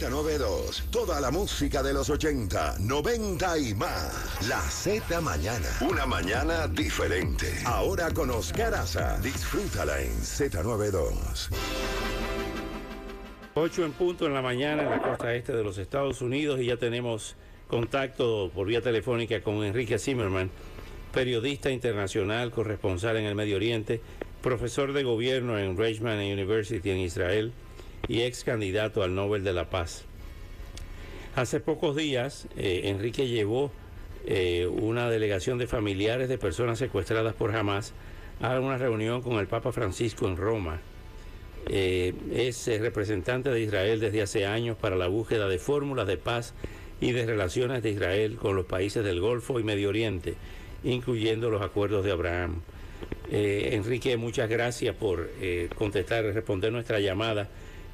Z92, toda la música de los 80, 90 y más. La Z Mañana, una mañana diferente. Ahora con Oscar Aza, disfrútala en Z92. 8 en punto en la mañana en la costa este de los Estados Unidos y ya tenemos contacto por vía telefónica con Enrique Zimmerman, periodista internacional, corresponsal en el Medio Oriente, profesor de gobierno en Reichman University en Israel y ex candidato al Nobel de la Paz. Hace pocos días, eh, Enrique llevó eh, una delegación de familiares de personas secuestradas por Hamas a una reunión con el Papa Francisco en Roma. Eh, es representante de Israel desde hace años para la búsqueda de fórmulas de paz y de relaciones de Israel con los países del Golfo y Medio Oriente, incluyendo los acuerdos de Abraham. Enrique, muchas gracias por contestar y responder nuestra llamada.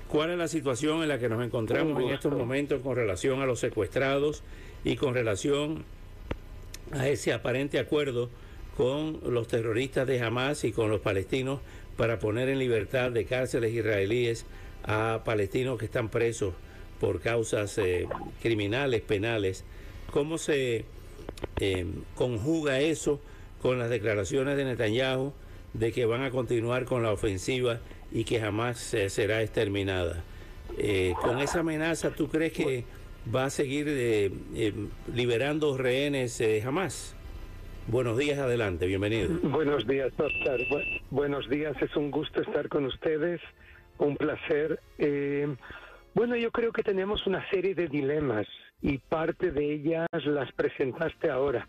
¿Cuál es la situación en la que nos encontramos en estos momentos con relación a los secuestrados y con relación a ese aparente acuerdo con los terroristas de Hamas y con los palestinos para poner en libertad de cárceles israelíes a palestinos que están presos por causas eh, criminales, penales? ¿Cómo se eh, conjuga eso con las declaraciones de Netanyahu de que van a continuar con la ofensiva y que jamás será exterminada. Eh, con esa amenaza, ¿tú crees que va a seguir eh, eh, liberando rehenes jamás? Buenos días, adelante, bienvenido. Buenos días, Oscar. buenos días, es un gusto estar con ustedes, un placer. bueno, yo creo que tenemos una serie de dilemas y parte de ellas las presentaste ahora,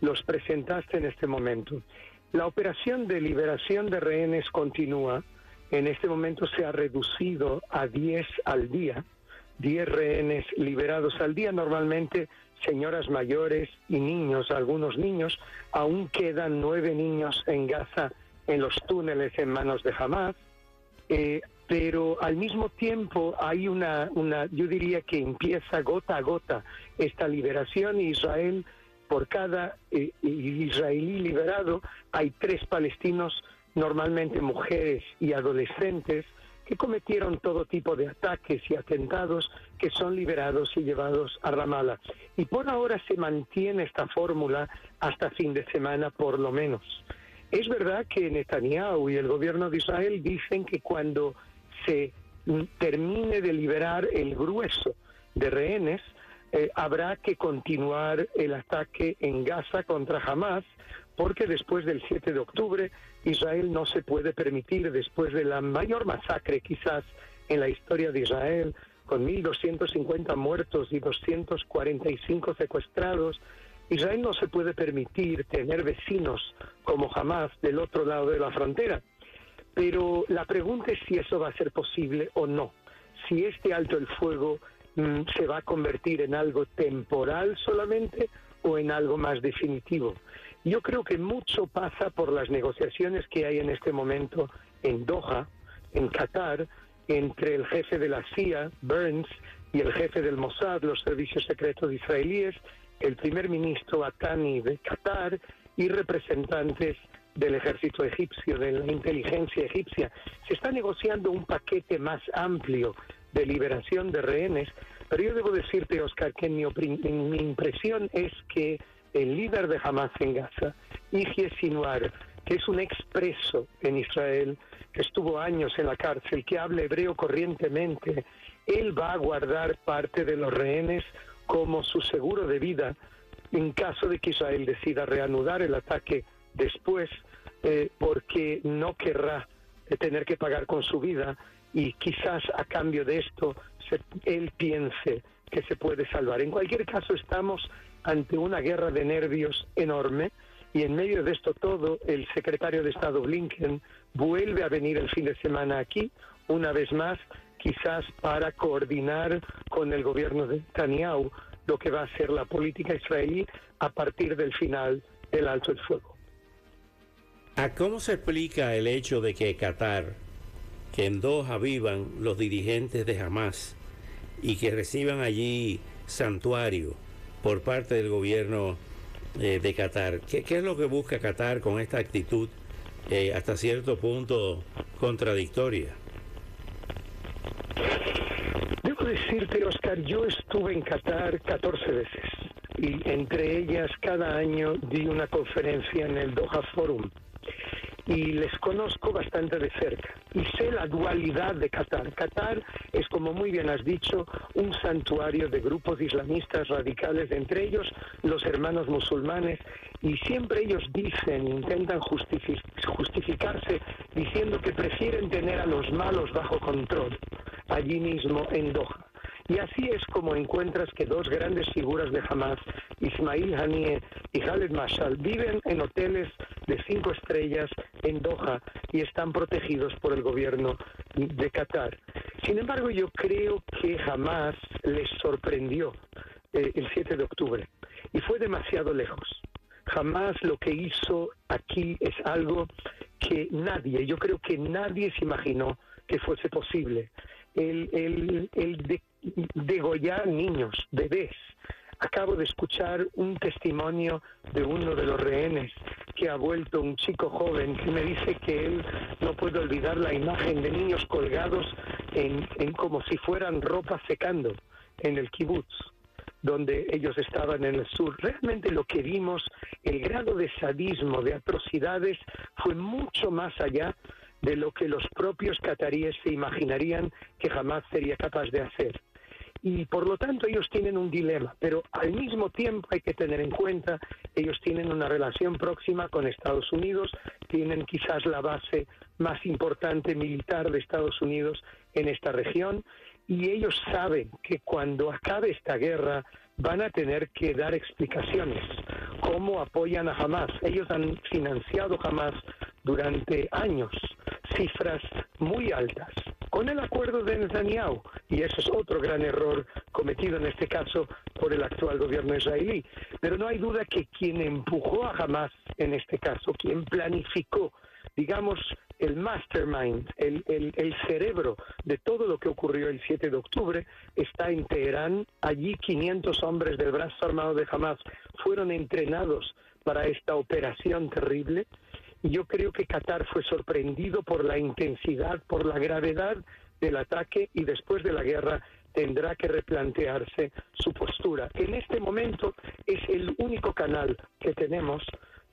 los presentaste en este momento. La operación de liberación de rehenes continúa, en este momento se ha reducido a 10 al día, 10 rehenes liberados al día, normalmente señoras mayores y niños, algunos niños, aún quedan nueve niños en Gaza en los túneles en manos de Hamas, eh, pero al mismo tiempo hay una, una, yo diría que empieza gota a gota esta liberación. Y Israel, por cada eh, israelí liberado, hay tres palestinos normalmente mujeres y adolescentes, que cometieron todo tipo de ataques y atentados que son liberados y llevados a Ramallah. Y por ahora se mantiene esta fórmula hasta fin de semana por lo menos. Es verdad que Netanyahu y el gobierno de Israel dicen que cuando se termine de liberar el grueso de rehenes, eh, habrá que continuar el ataque en Gaza contra Hamas, porque después del 7 de octubre Israel no se puede permitir, después de la mayor masacre quizás en la historia de Israel, con 1.250 muertos y 245 secuestrados, Israel no se puede permitir tener vecinos como Hamas del otro lado de la frontera. Pero la pregunta es si eso va a ser posible o no. Si este alto el fuego se va a convertir en algo temporal solamente o en algo más definitivo. Yo creo que mucho pasa por las negociaciones que hay en este momento en Doha, en Qatar, entre el jefe de la CIA, Burns, y el jefe del Mossad, los servicios secretos israelíes, el primer ministro Atani de Qatar y representantes del ejército egipcio, de la inteligencia egipcia. Se está negociando un paquete más amplio de liberación de rehenes, pero yo debo decirte, Oscar, que mi, impresión es que el líder de Hamas en Gaza, Yihye Sinwar, que es un expreso en Israel, que estuvo años en la cárcel, que habla hebreo corrientemente, él va a guardar parte de los rehenes como su seguro de vida en caso de que Israel decida reanudar el ataque después, eh, porque no querrá tener que pagar con su vida y quizás a cambio de esto él piense que se puede salvar. En cualquier caso, estamos ante una guerra de nervios enorme y en medio de esto todo el secretario de Estado Blinken vuelve a venir el fin de semana aquí, una vez más, quizás para coordinar con el gobierno de Netanyahu lo que va a ser la política israelí a partir del final del alto el fuego. ¿A cómo se explica el hecho de que Qatar, que en Doha vivan los dirigentes de Hamas y que reciban allí santuario por parte del gobierno eh, de Qatar? ¿Qué, es lo que busca Qatar con esta actitud eh, hasta cierto punto contradictoria? Debo decirte, Oscar, yo estuve en Qatar 14 veces y entre ellas cada año di una conferencia en el Doha Forum y les conozco bastante de cerca y sé la dualidad de Qatar. Qatar es, como muy bien has dicho, un santuario de grupos islamistas radicales, entre ellos los hermanos musulmanes, y siempre ellos dicen, intentan justificarse diciendo que prefieren tener a los malos bajo control allí mismo en Doha. Y así es como encuentras que dos grandes figuras de Hamas, Ismail Haniyeh y Khaled Mashal, viven en hoteles de cinco estrellas en Doha y están protegidos por el gobierno de Qatar. Sin embargo, yo creo que Hamas les sorprendió eh, el 7 de octubre y fue demasiado lejos. Jamás lo que hizo aquí es algo que nadie, yo creo que nadie se imaginó que fuese posible. El, el, el de degollar niños, bebés. Acabo de escuchar un testimonio de uno de los rehenes que ha vuelto un chico joven que me dice que él no puede olvidar la imagen de niños colgados en, como si fueran ropa secando en el kibutz donde ellos estaban en el sur. Realmente lo que vimos, el grado de sadismo, de atrocidades, fue mucho más allá de lo que los propios cataríes se imaginarían que jamás sería capaz de hacer y por lo tanto ellos tienen un dilema, pero al mismo tiempo hay que tener en cuenta, ellos tienen una relación próxima con Estados Unidos, tienen quizás la base más importante militar de Estados Unidos en esta región y ellos saben que cuando acabe esta guerra van a tener que dar explicaciones cómo apoyan a Hamas. Ellos han financiado Hamas durante años cifras muy altas con el acuerdo de Netanyahu. Y eso es otro gran error cometido en este caso por el actual gobierno israelí. Pero no hay duda que quien empujó a Hamas en este caso, quien planificó, digamos, el mastermind, el, el, cerebro de todo lo que ocurrió el 7 de octubre, está en Teherán. Allí 500 hombres del brazo armado de Hamas fueron entrenados para esta operación terrible yo creo que Qatar fue sorprendido por la intensidad, por la gravedad del ataque y después de la guerra tendrá que replantearse su postura. En este momento es el único canal que tenemos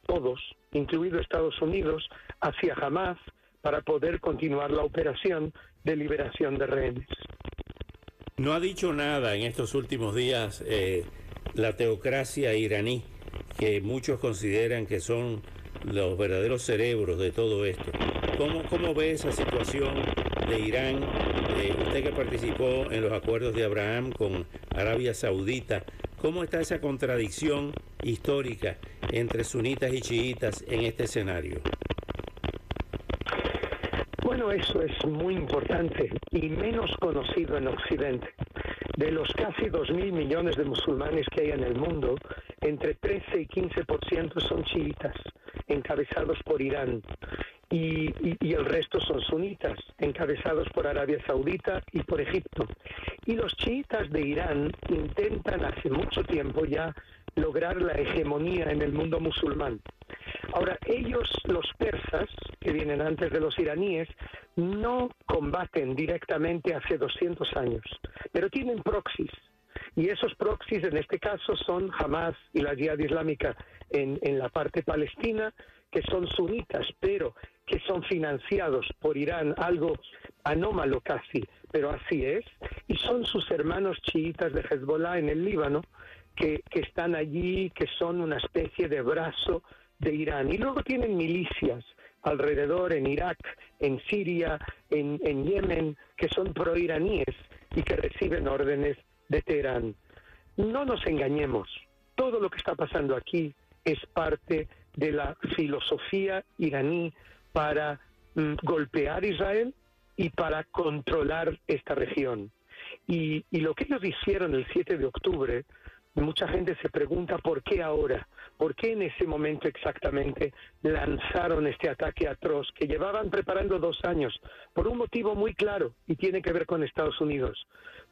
todos, incluido Estados Unidos, hacia Hamas para poder continuar la operación de liberación de rehenes. No ha dicho nada en estos últimos días eh, la teocracia iraní, que muchos consideran que son los verdaderos cerebros de todo esto. ¿Cómo, cómo ve esa situación de Irán? Eh, usted que participó en los acuerdos de Abraham con Arabia Saudita, ¿cómo está esa contradicción histórica entre sunitas y chiitas en este escenario? Bueno, eso es muy importante y menos conocido en Occidente. De los casi 2.000 millones de musulmanes que hay en el mundo, entre 13 y 15% son chiitas encabezados por Irán, y, el resto son sunitas, encabezados por Arabia Saudita y por Egipto. Y los chiitas de Irán intentan hace mucho tiempo ya lograr la hegemonía en el mundo musulmán. Ahora, ellos, los persas, que vienen antes de los iraníes, no combaten directamente hace 200 años, pero tienen proxies. Y esos proxies en este caso son Hamas y la Jihad Islámica en, en la parte palestina, que son sunitas, pero que son financiados por Irán, algo anómalo casi, pero así es, y son sus hermanos chiitas de Hezbollah en el Líbano, que, que están allí, que son una especie de brazo de Irán. Y luego tienen milicias alrededor en Irak, en Siria, en, en Yemen, que son proiraníes y que reciben órdenes de Teherán. No nos engañemos, todo lo que está pasando aquí es parte de la filosofía iraní para mm, golpear Israel y para controlar esta región. Y, y, lo que ellos hicieron el 7 de octubre, mucha gente se pregunta por qué ahora, por qué en ese momento exactamente lanzaron este ataque atroz que llevaban preparando dos años, por un motivo muy claro y tiene que ver con Estados Unidos,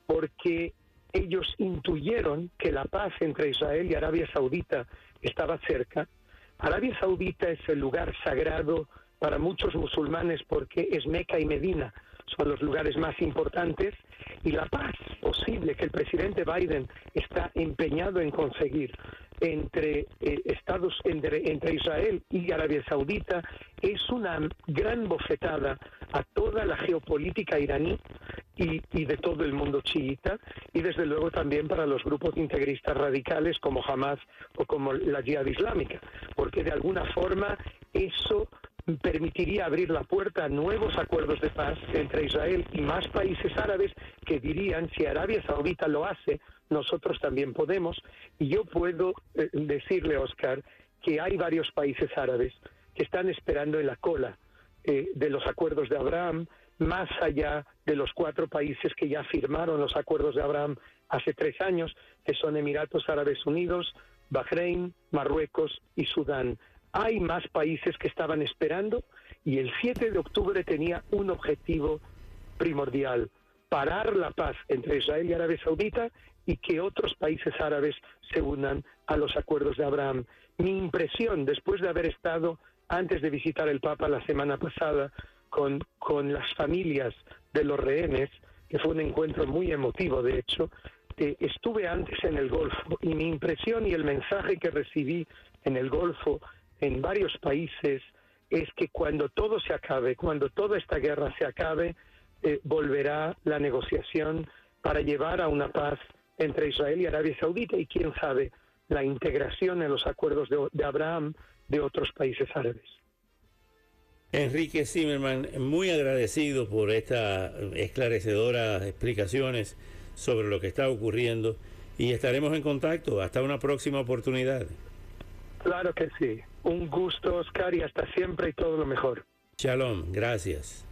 porque ellos intuyeron que la paz entre Israel y Arabia Saudita estaba cerca. Arabia Saudita es el lugar sagrado para muchos musulmanes porque es Meca y Medina, son los lugares más importantes y la paz posible que el presidente Biden está empeñado en conseguir entre eh, Estados entre, Israel y Arabia Saudita es una gran bofetada a toda la geopolítica iraní y, y, de todo el mundo chiita y desde luego también para los grupos integristas radicales como Hamas o como la Jihad Islámica, porque de alguna forma eso permitiría abrir la puerta a nuevos acuerdos de paz entre Israel y más países árabes que dirían si Arabia Saudita lo hace, nosotros también podemos. Y yo puedo eh, decirle, Oscar, que hay varios países árabes que están esperando en la cola eh, de los acuerdos de Abraham, más allá de los cuatro países que ya firmaron los acuerdos de Abraham hace tres años, que son Emiratos Árabes Unidos, Bahrein, Marruecos y Sudán hay más países que estaban esperando y el 7 de octubre tenía un objetivo primordial, parar la paz entre Israel y Arabia Saudita y que otros países árabes se unan a los acuerdos de Abraham. Mi impresión, después de haber estado antes de visitar el Papa la semana pasada con, con las familias de los rehenes, que fue un encuentro muy emotivo, de hecho, eh, estuve antes en el Golfo y mi impresión y el mensaje que recibí en el Golfo en varios países es que cuando todo se acabe, cuando toda esta guerra se acabe, eh, volverá la negociación para llevar a una paz entre Israel y Arabia Saudita y quién sabe la integración en los acuerdos de, de Abraham de otros países árabes. Enrique Zimmerman, muy agradecido por estas esclarecedoras explicaciones sobre lo que está ocurriendo y estaremos en contacto. Hasta una próxima oportunidad. Claro que sí. Un gusto, Oscar, y hasta siempre y todo lo mejor. Shalom, gracias.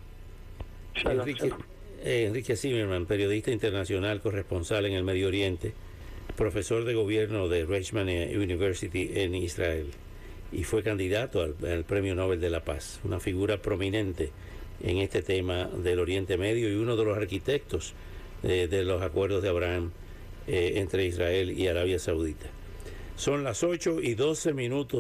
Shalom, Enrique, eh, Enrique Zimmerman, periodista internacional, corresponsal en el Medio Oriente, profesor de gobierno de Reichman University en Israel y fue candidato al, Premio Nobel de la Paz, una figura prominente en este tema del Oriente Medio y uno de los arquitectos eh, de los acuerdos de Abraham eh, entre Israel y Arabia Saudita. Son las 8 y 12 minutos.